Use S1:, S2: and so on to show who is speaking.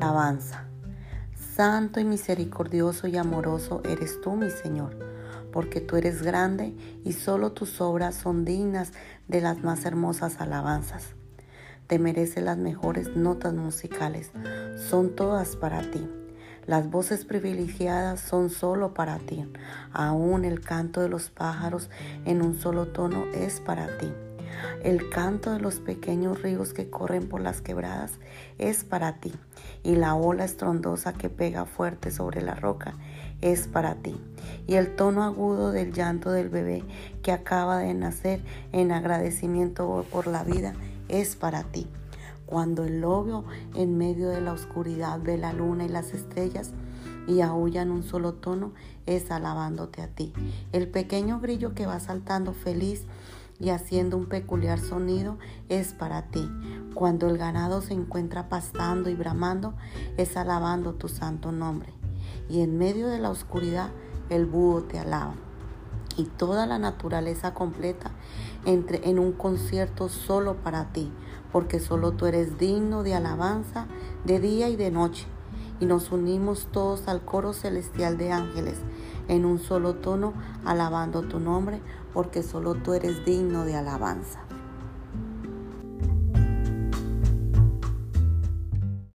S1: Alabanza. Santo y misericordioso y amoroso eres tú, mi Señor, porque tú eres grande y solo tus obras son dignas de las más hermosas alabanzas. Te mereces las mejores notas musicales, son todas para ti. Las voces privilegiadas son solo para ti. Aún el canto de los pájaros en un solo tono es para ti. El canto de los pequeños ríos que corren por las quebradas es para ti, y la ola estrondosa que pega fuerte sobre la roca es para ti, y el tono agudo del llanto del bebé que acaba de nacer en agradecimiento por la vida es para ti. Cuando el lobo en medio de la oscuridad ve la luna y las estrellas, y aúlla en un solo tono es alabándote a ti. El pequeño grillo que va saltando feliz y haciendo un peculiar sonido es para ti. Cuando el ganado se encuentra pastando y bramando, es alabando tu santo nombre. Y en medio de la oscuridad, el búho te alaba. Y toda la naturaleza completa entre en un concierto solo para ti, porque solo tú eres digno de alabanza de día y de noche. Y nos unimos todos al coro celestial de ángeles en un solo tono, alabando tu nombre, porque solo tú eres digno de alabanza.